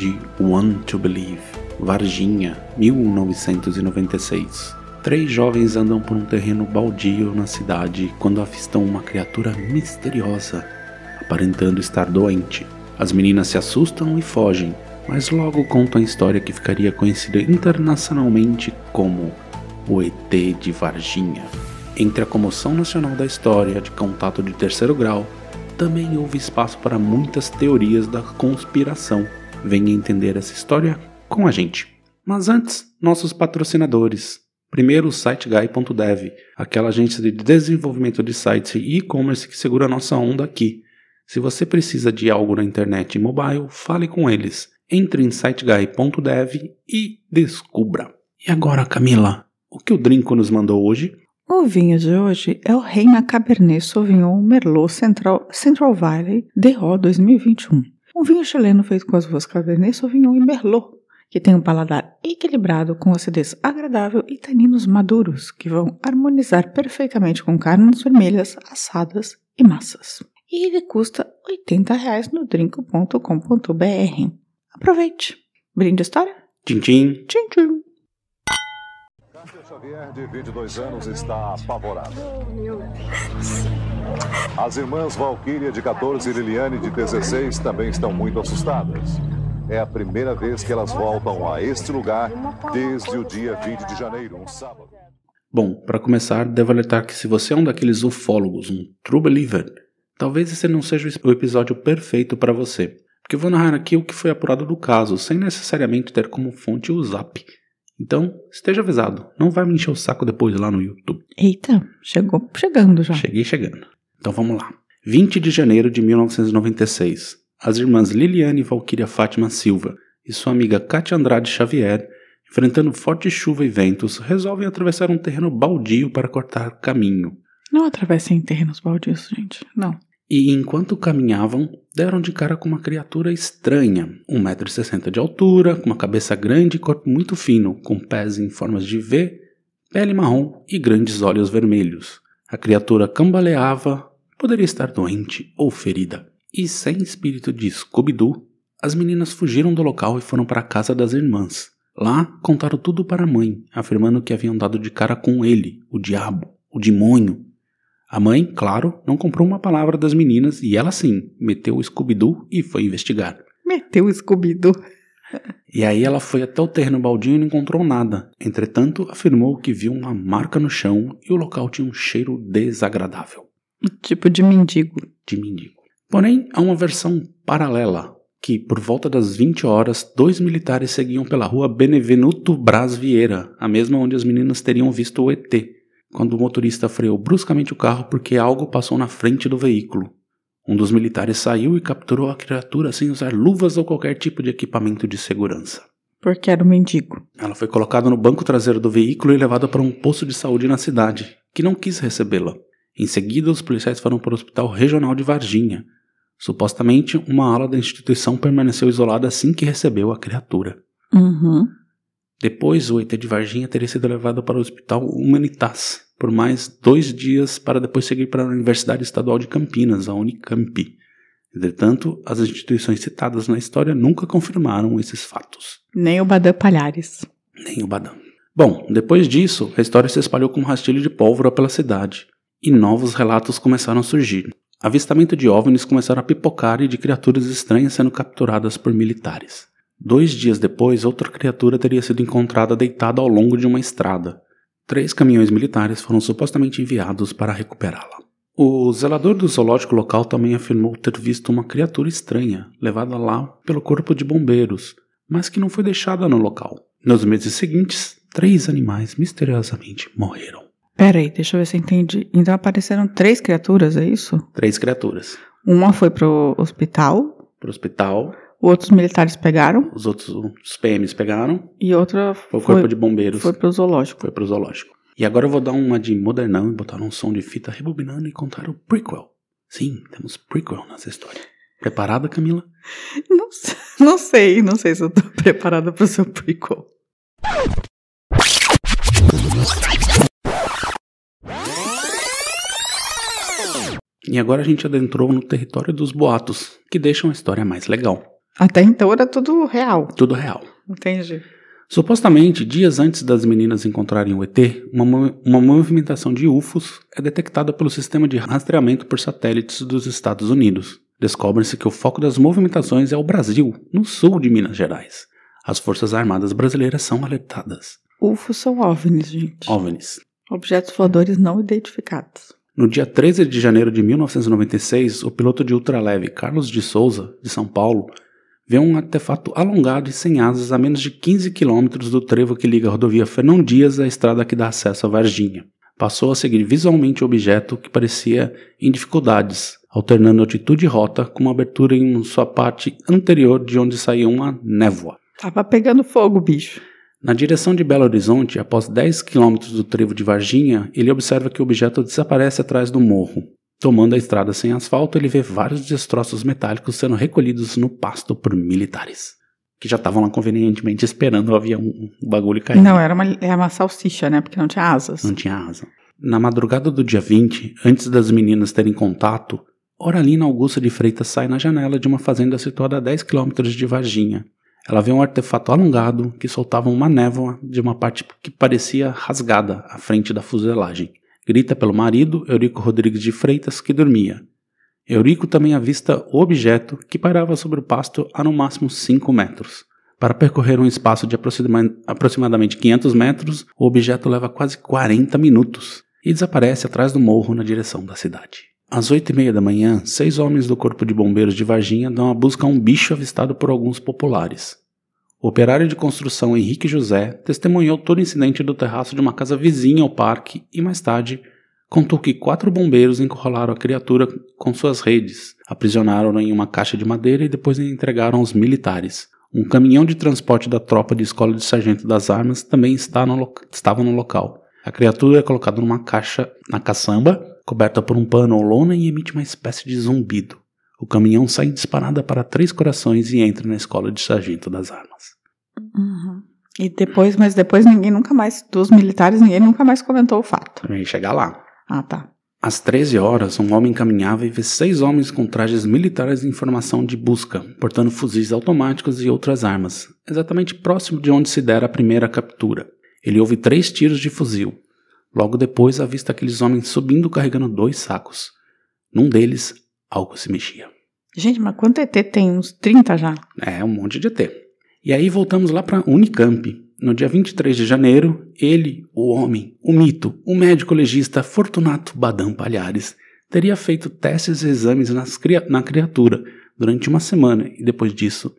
de One to Believe, Varginha, 1996. Três jovens andam por um terreno baldio na cidade quando avistam uma criatura misteriosa, aparentando estar doente. As meninas se assustam e fogem, mas logo contam a história que ficaria conhecida internacionalmente como o ET de Varginha. Entre a comoção nacional da história de contato de terceiro grau, também houve espaço para muitas teorias da conspiração. Venha entender essa história com a gente. Mas antes, nossos patrocinadores. Primeiro, o SiteGuy.dev, aquela agência de desenvolvimento de sites e e-commerce que segura a nossa onda aqui. Se você precisa de algo na internet e mobile, fale com eles. Entre em siteguy.dev e descubra. E agora, Camila, o que o Drinco nos mandou hoje? O vinho de hoje é o Reina Cabernet Sauvignon Merlot Central, Central Valley DO 2021. Um vinho chileno feito com as uvas Cabernet Sauvignon e Merlot, que tem um paladar equilibrado com acidez agradável e taninos maduros, que vão harmonizar perfeitamente com carnes vermelhas, assadas e massas. E ele custa R$ 80 no drinco.com.br. Aproveite! Brinde a história? Tchim, tchim. Tchim, tchim. Xavier, de 22 anos, está apavorada. As irmãs Valquíria, de 14, e Liliane, de 16, também estão muito assustadas. É a primeira vez que elas voltam a este lugar desde o dia 20 de janeiro, um sábado. Bom, para começar, devo alertar que se você é um daqueles ufólogos, um true believer, talvez esse não seja o episódio perfeito para você. Porque vou narrar aqui o que foi apurado do caso, sem necessariamente ter como fonte o Zap. Então, esteja avisado, não vai me encher o saco depois lá no YouTube. Eita, chegou chegando já. Cheguei chegando. Então vamos lá. 20 de janeiro de 1996. As irmãs Liliane e Valquíria Fátima Silva e sua amiga Katia Andrade Xavier, enfrentando forte chuva e ventos, resolvem atravessar um terreno baldio para cortar caminho. Não atravessem terrenos baldios, gente. Não. E enquanto caminhavam, deram de cara com uma criatura estranha, 1,60m de altura, com uma cabeça grande e corpo muito fino, com pés em formas de V, pele marrom e grandes olhos vermelhos. A criatura cambaleava, poderia estar doente ou ferida. E sem espírito de Scooby-Doo, as meninas fugiram do local e foram para a casa das irmãs. Lá contaram tudo para a mãe, afirmando que haviam dado de cara com ele, o diabo, o demônio, a mãe, claro, não comprou uma palavra das meninas e ela sim meteu o Scooby-Doo e foi investigar. Meteu o Scooby-Doo. E aí ela foi até o terreno baldio e não encontrou nada. Entretanto, afirmou que viu uma marca no chão e o local tinha um cheiro desagradável. Tipo de mendigo. De mendigo. Porém, há uma versão paralela, que por volta das 20 horas, dois militares seguiam pela rua Benevenuto Braz Vieira, a mesma onde as meninas teriam visto o ET, quando o motorista freou bruscamente o carro porque algo passou na frente do veículo. Um dos militares saiu e capturou a criatura sem usar luvas ou qualquer tipo de equipamento de segurança. Porque era um mendigo. Ela foi colocada no banco traseiro do veículo e levada para um posto de saúde na cidade, que não quis recebê-la. Em seguida, os policiais foram para o Hospital Regional de Varginha. Supostamente, uma ala da instituição permaneceu isolada assim que recebeu a criatura. Uhum. Depois, o ET de Varginha teria sido levado para o Hospital Humanitas por mais dois dias para depois seguir para a Universidade Estadual de Campinas, a Unicamp. Entretanto, as instituições citadas na história nunca confirmaram esses fatos. Nem o Badam Palhares. Nem o Badam. Bom, depois disso, a história se espalhou como um rastilho de pólvora pela cidade, e novos relatos começaram a surgir. Avistamento de OVNIs começaram a pipocar e de criaturas estranhas sendo capturadas por militares. Dois dias depois, outra criatura teria sido encontrada deitada ao longo de uma estrada. Três caminhões militares foram supostamente enviados para recuperá-la. O zelador do zoológico local também afirmou ter visto uma criatura estranha levada lá pelo corpo de bombeiros, mas que não foi deixada no local. Nos meses seguintes, três animais misteriosamente morreram. Pera aí, deixa eu ver se eu entendi. Então apareceram três criaturas, é isso? Três criaturas. Uma foi pro hospital. Pro hospital. Outros militares pegaram Os outros os PMs pegaram, e outra o foi, corpo de bombeiros foi pro zoológico. foi pro zoológico. E agora eu vou dar uma de modernão e botar um som de fita rebobinando e contar o prequel. Sim, temos prequel nessa história. Preparada, Camila? Não, não sei, não sei se eu tô preparada pro seu prequel. E agora a gente adentrou no território dos boatos, que deixam a história mais legal. Até então era tudo real. Tudo real. Entendi. Supostamente, dias antes das meninas encontrarem o ET, uma, uma movimentação de UFOs é detectada pelo sistema de rastreamento por satélites dos Estados Unidos. Descobre-se que o foco das movimentações é o Brasil, no sul de Minas Gerais. As Forças Armadas brasileiras são alertadas. UFOs são OVNIs, gente. OVNIs. Objetos voadores não identificados. No dia 13 de janeiro de 1996, o piloto de ultraleve Carlos de Souza, de São Paulo, vê um artefato alongado e sem asas a menos de 15 quilômetros do trevo que liga a rodovia Fernão Dias à estrada que dá acesso a Varginha. Passou a seguir visualmente o objeto que parecia em dificuldades, alternando altitude e rota com uma abertura em sua parte anterior de onde saía uma névoa. Tava pegando fogo, bicho. Na direção de Belo Horizonte, após 10 quilômetros do trevo de Varginha, ele observa que o objeto desaparece atrás do morro. Tomando a estrada sem asfalto, ele vê vários destroços metálicos sendo recolhidos no pasto por militares, que já estavam lá convenientemente esperando o avião, o bagulho cair. Não, era uma, era uma salsicha, né? Porque não tinha asas. Não tinha asa. Na madrugada do dia 20, antes das meninas terem contato, Oralina Augusta de Freitas sai na janela de uma fazenda situada a 10 quilômetros de Varginha. Ela vê um artefato alongado que soltava uma névoa de uma parte que parecia rasgada à frente da fuselagem. Grita pelo marido, Eurico Rodrigues de Freitas, que dormia. Eurico também avista o objeto que pairava sobre o pasto a no máximo 5 metros. Para percorrer um espaço de aproxima- aproximadamente 500 metros, o objeto leva quase 40 minutos e desaparece atrás do morro na direção da cidade. Às oito e meia da manhã, seis homens do Corpo de Bombeiros de Varginha dão a busca a um bicho avistado por alguns populares. O operário de construção Henrique José testemunhou todo o incidente do terraço de uma casa vizinha ao parque e, mais tarde, contou que quatro bombeiros encurralaram a criatura com suas redes, aprisionaram-na em uma caixa de madeira e depois a entregaram aos militares. Um caminhão de transporte da tropa de escola de sargento das armas também está no estava no local. A criatura é colocada numa caixa na caçamba, coberta por um pano ou lona e emite uma espécie de zumbido. O caminhão sai disparada para Três Corações e entra na escola de sargento das armas. Uhum. E depois, mas depois ninguém nunca mais, dos militares, ninguém nunca mais comentou o fato. Também chegar lá. Ah, tá. Às 13 horas, um homem caminhava e vê seis homens com trajes militares em formação de busca, portando fuzis automáticos e outras armas, exatamente próximo de onde se dera a primeira captura. Ele ouve três tiros de fuzil. Logo depois, avista aqueles homens subindo carregando dois sacos. Num deles, algo se mexia. Gente, mas quanto ET tem? Uns 30 já? É, um monte de ET. E aí voltamos lá para Unicamp. No dia 23 de janeiro, ele, o homem, o mito, o médico legista Fortunato Badam Palhares, teria feito testes e exames cria- na criatura durante uma semana e depois disso,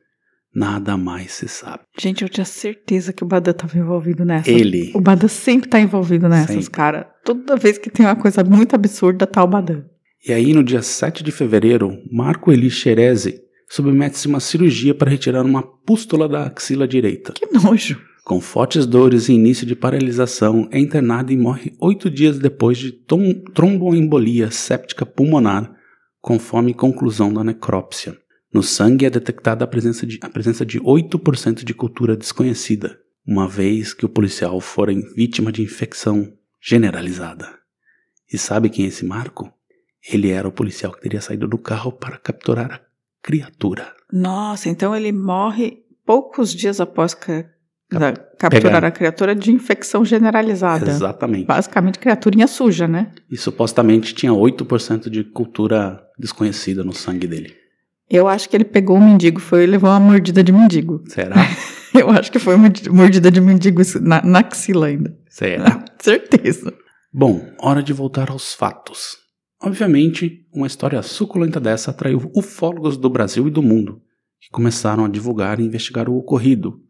nada mais se sabe. Gente, eu tinha certeza que o Badan tava envolvido nessa. Ele. O Badan sempre tá envolvido nessas, Sempre. cara. Toda vez que tem uma coisa muito absurda, tá o Badan. E aí, no dia 7 de fevereiro, Marco Eli Xerezi submete-se a uma cirurgia para retirar uma pústula da axila direita. Que nojo. Com fortes dores e início de paralisação, é internado e morre oito dias depois de tromboembolia séptica pulmonar, conforme conclusão da necrópsia. No sangue é detectada a presença de, a presença de 8% de cultura desconhecida, uma vez que o policial fora vítima de infecção generalizada. E sabe quem é esse Marco? Ele era o policial que teria saído do carro para capturar a criatura. Nossa, então ele morre poucos dias após ca- da- capturar pegar. a criatura de infecção generalizada. Exatamente. Basicamente, criaturinha suja, né? E supostamente tinha 8% de cultura desconhecida no sangue dele. Eu acho que ele pegou o mendigo, foi e levou uma mordida de mendigo. Será? Eu acho que foi uma mordida- mordida de mendigo na, na axila ainda. Será? Certeza. Bom, hora de voltar aos fatos. Obviamente, uma história suculenta dessa atraiu ufólogos do Brasil e do mundo, que começaram a divulgar e investigar o ocorrido.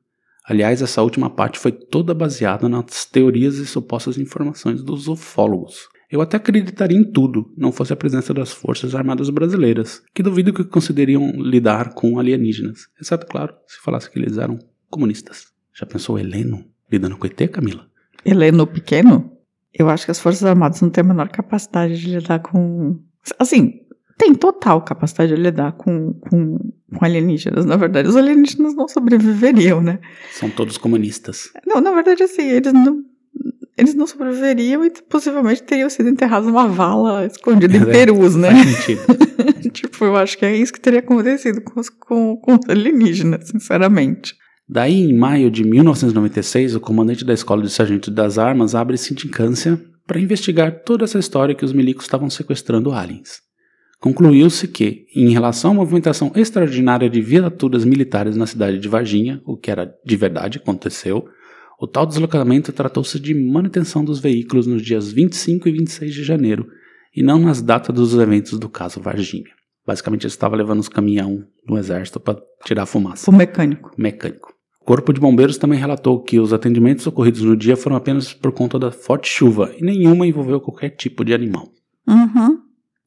Aliás, essa última parte foi toda baseada nas teorias e supostas informações dos ufólogos. Eu até acreditaria em tudo, não fosse a presença das Forças Armadas Brasileiras, que duvido que conseguiriam lidar com alienígenas, exceto, claro, se falasse que eles eram comunistas. Já pensou Heleno lidando com ET, Camila? Heleno pequeno? Eu acho que as Forças Armadas não têm a menor capacidade de lidar com. Assim, tem total capacidade de lidar com, com, com alienígenas. Na verdade, os alienígenas não sobreviveriam, né? São todos comunistas. Não, na verdade, assim, eles não. Eles não sobreviveriam e possivelmente teriam sido enterrados numa vala escondida em É, Perus, né? Faz sentido. tipo, eu acho que é isso que teria acontecido com os, com, com os alienígenas, sinceramente. Daí, em maio de 1996, o comandante da Escola de Sargento das Armas abre sindicância para investigar toda essa história que os milicos estavam sequestrando aliens. Concluiu-se que, em relação à movimentação extraordinária de viaturas militares na cidade de Varginha, o que era de verdade aconteceu, o tal deslocamento tratou-se de manutenção dos veículos nos dias 25 e 26 de janeiro, e não nas datas dos eventos do caso Varginha. Basicamente, eles estavam levando os caminhão do exército para tirar fumaça O mecânico. mecânico. O Corpo de Bombeiros também relatou que os atendimentos ocorridos no dia foram apenas por conta da forte chuva e nenhuma envolveu qualquer tipo de animal. Uhum.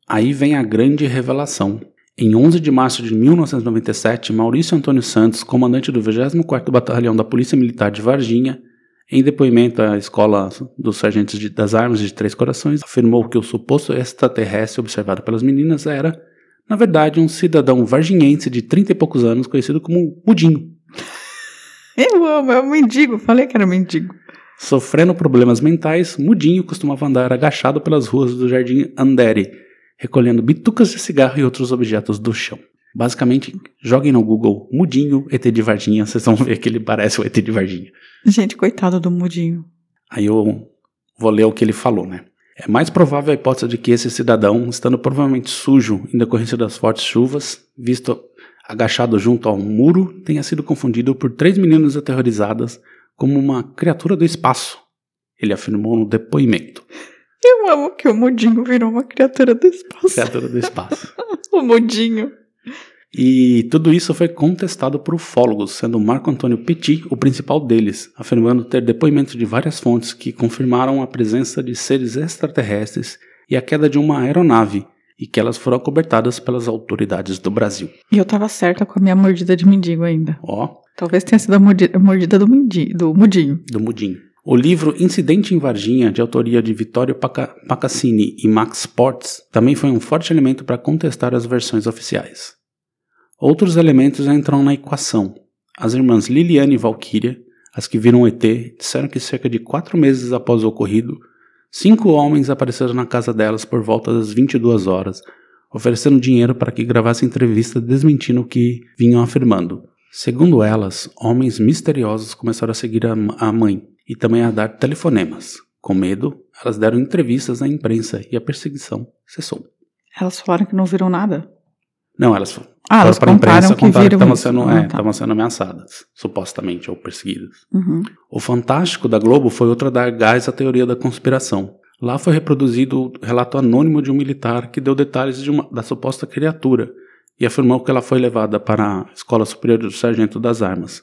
Aí vem a grande revelação. Em 11 de março de 1997, Maurício Antônio Santos, comandante do 24º Batalhão da Polícia Militar de Varginha, em depoimento à Escola dos Sargentos de- das Armas de Três Corações, afirmou que o suposto extraterrestre observado pelas meninas era, na verdade, um cidadão varginhense de 30 e poucos anos, conhecido como Mudinho. Eu amo, é um mendigo. Falei que era mendigo. Sofrendo problemas mentais, Mudinho costumava andar agachado pelas ruas do Jardim Andere, recolhendo bitucas de cigarro e outros objetos do chão. Basicamente, joguem no Google Mudinho ET de Varginha, vocês vão ver que ele parece o ET de Varginha. Gente, coitado do mudinho. Aí eu vou ler o que ele falou, né? É mais provável a hipótese de que esse cidadão, estando provavelmente sujo em decorrência das fortes chuvas, visto agachado junto a um muro, tenha sido confundido por três meninas aterrorizadas como uma criatura do espaço. Ele afirmou no depoimento. Eu amo que o mudinho virou uma criatura do espaço. Criatura do espaço. O mudinho. E tudo isso foi contestado por ufólogos, sendo Marco Antônio Petit o principal deles, afirmando ter depoimentos de várias fontes que confirmaram a presença de seres extraterrestres e a queda de uma aeronave, e que elas foram cobertadas pelas autoridades do Brasil. E eu tava certa com a minha mordida de mendigo ainda. Ó, Talvez tenha sido a mordi- a mordida do, mendi- do mudinho. do Mudinho. O livro Incidente em Varginha, de autoria de Vittorio Paca- Pacassini e Max Portes, também foi um forte elemento para contestar as versões oficiais. Outros elementos entram na equação. As irmãs Liliane e Valkyria, as que viram o ET, disseram que cerca de quatro meses após o ocorrido, cinco homens apareceram na casa delas por volta das 22 horas, oferecendo dinheiro para que gravasse entrevista desmentindo o que vinham afirmando. Segundo elas, homens misteriosos começaram a seguir a, a mãe e também a dar telefonemas. Com medo, elas deram entrevistas à imprensa e a perseguição cessou. Elas falaram que não viram nada. Não, elas foram Ah, elas para a imprensa que contaram que estavam sendo, Ah, é, tá. estavam sendo ameaçadas, supostamente, ou perseguidas. Uhum. O Fantástico da Globo foi outra dar gás à teoria da conspiração. Lá foi reproduzido o relato anônimo de um militar que deu detalhes de uma- da suposta criatura e afirmou que ela foi levada para a Escola Superior do Sargento das Armas.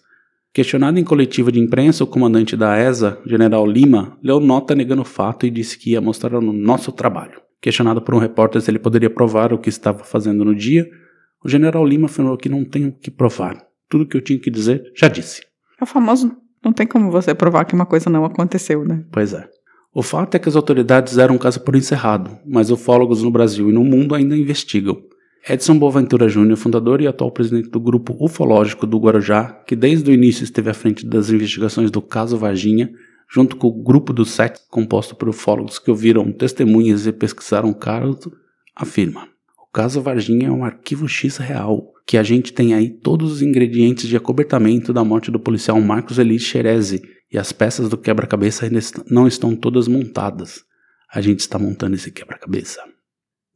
Questionado em coletiva de imprensa, o comandante da ESA, General Lima, leu nota negando o fato e disse que ia mostrar no nosso trabalho. Questionado por um repórter se ele poderia provar o que estava fazendo no dia, o General Lima afirmou que não tenho o que provar. Tudo que eu tinha que dizer, já disse. É o famoso. Não tem como você provar que uma coisa não aconteceu, né? Pois é. O fato é que as autoridades deram o caso por encerrado, mas ufólogos no Brasil e no mundo ainda investigam. Edson Boaventura Júnior, fundador e atual presidente do grupo ufológico do Guarujá, que desde o início esteve à frente das investigações do caso Varginha, junto com o grupo dos sete, composto por ufólogos que ouviram testemunhas e pesquisaram o caso, afirma: caso Varginha é um arquivo X real, que a gente tem aí todos os ingredientes de acobertamento da morte do policial Marcos Elis Xerezi, e as peças do quebra-cabeça ainda não estão todas montadas. A gente está montando esse quebra-cabeça,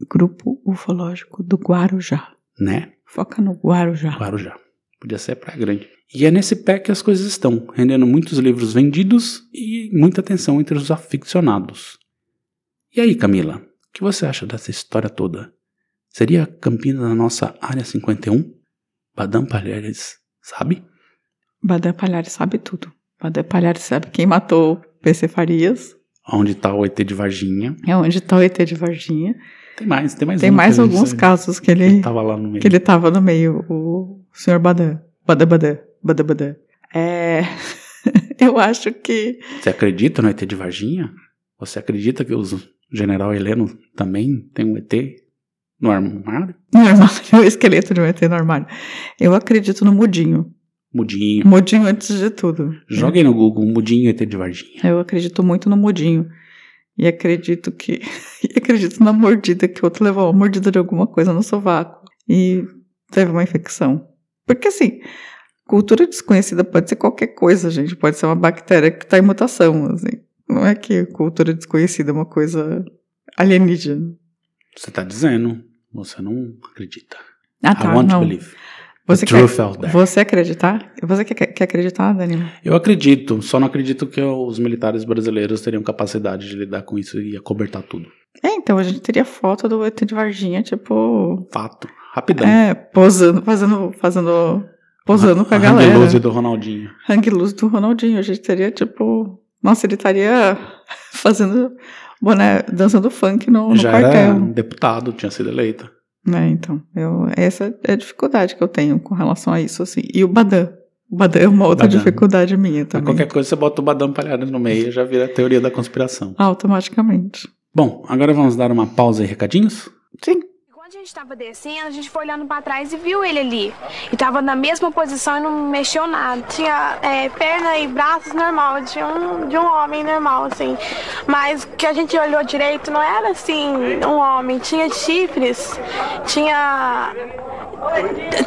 Grupo ufológico do Guarujá. né? Foca no Guarujá. Guarujá. Podia ser Praia Grande. E é nesse pé que as coisas estão, rendendo muitos livros vendidos e muita atenção entre os aficionados. E aí, Camila, o que você acha dessa história toda? Seria Campinas a nossa Área 51? Badam Palhares, sabe? Badé Palhares sabe tudo. Badé Palhares sabe quem matou PC Farias. Onde tá o ET de Varginha. É onde tá o ET de Varginha. Tem mais, tem mais Tem mais gente alguns sabe. casos que ele, Ele tava lá no meio. que ele tava no meio, o senhor Badan. Badã, badã, badã, badã. É... Eu acho que... Você acredita no ET de Varginha? Você acredita que o general Heleno também tem um ET no armário? No armário, o esqueleto de um ET no armário. Eu acredito no mudinho. Mudinho. Mudinho antes de tudo. Joguem no Google, Mudinho ET de Varginha. Eu acredito muito no mudinho. E acredito que. e acredito na mordida, que o outro levou uma mordida de alguma coisa no sovaco. E teve uma infecção. Porque assim, cultura desconhecida pode ser qualquer coisa, gente. Pode ser uma bactéria que está em mutação. Assim. Não é que cultura desconhecida é uma coisa alienígena. Você tá dizendo, você não acredita. Ah, I tá. want Não. to believe. Você quer, você acreditar? Você quer, quer acreditar, Danilo? Eu acredito, só não acredito que os militares brasileiros teriam capacidade de lidar com isso e acobertar tudo. É, então a gente teria foto do ET de Varginha, tipo. Fato. Rapidão. É, posando, fazendo. fazendo posando com a galera. Luz do Ronaldinho. Hang do Ronaldinho. A gente teria, tipo. Nossa, ele estaria fazendo boné, dançando funk no, no Já era quartel. deputado, tinha sido eleito. É, então. Eu, essa é a dificuldade que eu tenho com relação a isso, assim. E o Badan. O Badan é uma outra Badan. dificuldade minha Mas também. qualquer coisa você bota o Badão Palhares no meio e já vira a teoria da conspiração. Automaticamente. Bom, agora vamos dar uma pausa e recadinhos? Sim. Gente tava descendo, a gente foi olhando pra trás e viu ele ali. E tava na mesma posição e não mexeu nada. Tinha é, perna e braços normal, de um, de um homem normal, assim. Mas que a gente olhou direito não era assim, um homem. Tinha chifres, tinha.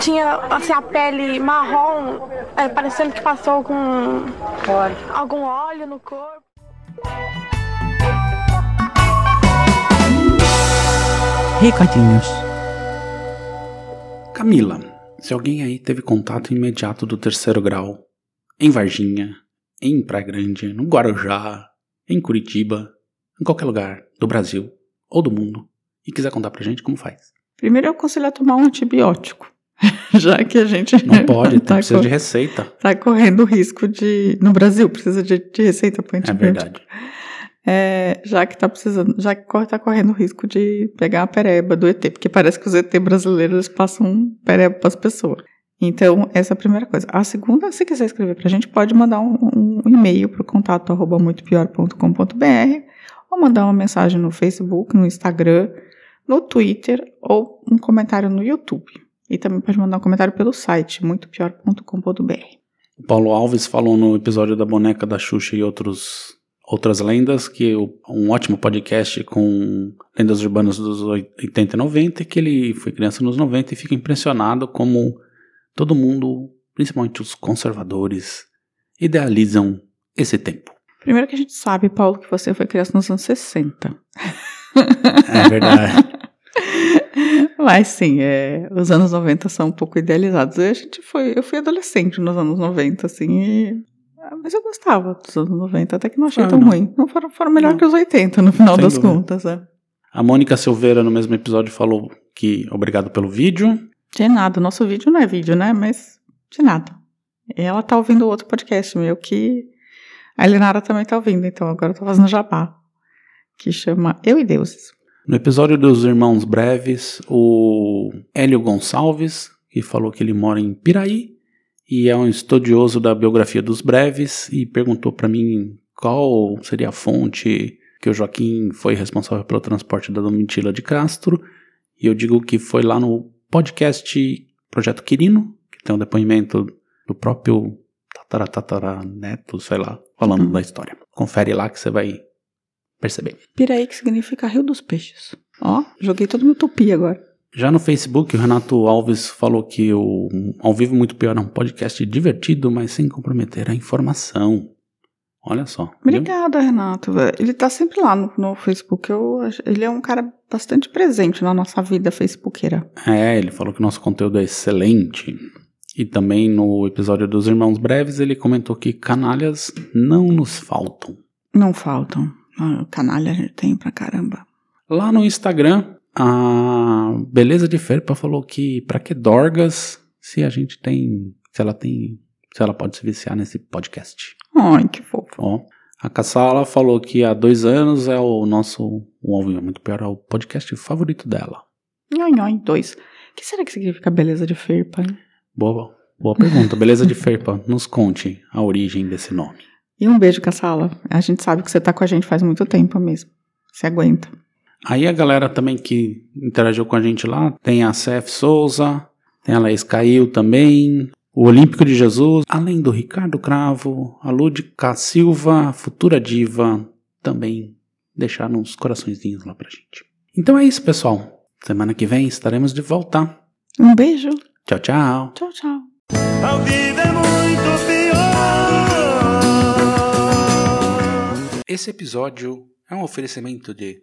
Tinha assim, a pele marrom, é, parecendo que passou com algum óleo no corpo. Recadinhos. Camila, se alguém aí teve contato imediato do terceiro grau, em Varginha, em Praia Grande, no Guarujá, em Curitiba, em qualquer lugar do Brasil ou do mundo, e quiser contar pra gente como faz. Primeiro eu aconselho a tomar um antibiótico. Já que a gente. Não pode, tá precisa de receita. Tá correndo risco de. No Brasil, precisa de, de receita para É antibiótico. verdade. É, já que tá precisando, já que tá correndo risco de pegar a pereba do ET, porque parece que os ET brasileiros passam pereba para as pessoas. Então, essa é a primeira coisa. A segunda, se quiser escrever pra gente, pode mandar um, um e-mail pro contato arroba muitopior.com.br ou mandar uma mensagem no Facebook, no Instagram, no Twitter ou um comentário no YouTube. E também pode mandar um comentário pelo site muitopior.com.br. O Paulo Alves falou no episódio da boneca da Xuxa e outros, outras lendas que o- um ótimo podcast com lendas urbanas dos 80 e 90 e que ele foi criança nos 90 e fica impressionado como todo mundo, principalmente os conservadores, idealizam esse tempo. Primeiro que a gente sabe, Paulo, que você foi criança nos anos 60. É verdade. Mas sim, é, os anos 90 são um pouco idealizados. E a gente foi, eu fui adolescente nos anos 90, assim, e, mas eu gostava dos anos 90, até que não achei Ah, tão não. ruim. Não foram, foram melhor Não. que os 80, no final Sem das dúvida. contas. É. A Mônica Silveira, no mesmo episódio, falou que obrigado pelo vídeo. De nada, nosso vídeo não é vídeo, né? Mas de nada. Ela tá ouvindo outro podcast meu que a Elinara também tá ouvindo, então agora eu tô fazendo jabá. Que chama Eu e Deuses. No episódio dos Irmãos Breves, o Hélio Gonçalves, que falou que ele mora em Piraí e é um estudioso da biografia dos Breves e perguntou para mim qual seria a fonte que o Joaquim foi responsável pelo transporte da Domitila de Castro. E eu digo que foi lá no podcast Projeto Quirino, que tem um depoimento do próprio tatara, tatara neto, sei lá, falando Uhum. da história. Confere lá que você vai perceber. Piraí, que significa Rio dos Peixes. Ó, joguei todo no tupi agora. Já no Facebook, o Renato Alves falou que o Ao Vivo Muito Pior é um podcast divertido, mas sem comprometer a informação. Olha só. viu? Obrigada, Renato. Ele tá sempre lá no, no Facebook. Eu, ele é um cara bastante presente na nossa vida facebookeira. É, ele falou que o nosso conteúdo é excelente. E também no episódio dos Irmãos Breves, ele comentou que canalhas não nos faltam. Não faltam. Ah, canalha a gente tem pra caramba. Lá no Instagram, a Beleza de Ferpa falou que pra que Dorgas se a gente tem. Se ela tem. Se ela pode se viciar nesse podcast. Ai, que fofo. Ó. A Cassala falou que há dois anos é o nosso, o Alvinho é muito pior, é o podcast favorito dela. Nhoi, nhoi, dois. O que será que significa beleza de ferpa? hein? Boa, boa pergunta. Beleza de Ferpa, nos conte a origem desse nome. E um beijo, Cassala. A gente sabe que você tá com a gente faz muito tempo mesmo. Você aguenta. Aí a galera também que interagiu com a gente lá, tem a Cef Souza, tem a Laís Cail também, o Olímpico de Jesus, além do Ricardo Cravo, a Lúdica Silva, a Futura Diva, também deixaram uns coraçõezinhos lá pra gente. Então é isso, pessoal. Semana que vem estaremos de volta. Um beijo. Tchau, tchau. Tchau, tchau. A vida é muito pior. Esse episódio é um oferecimento de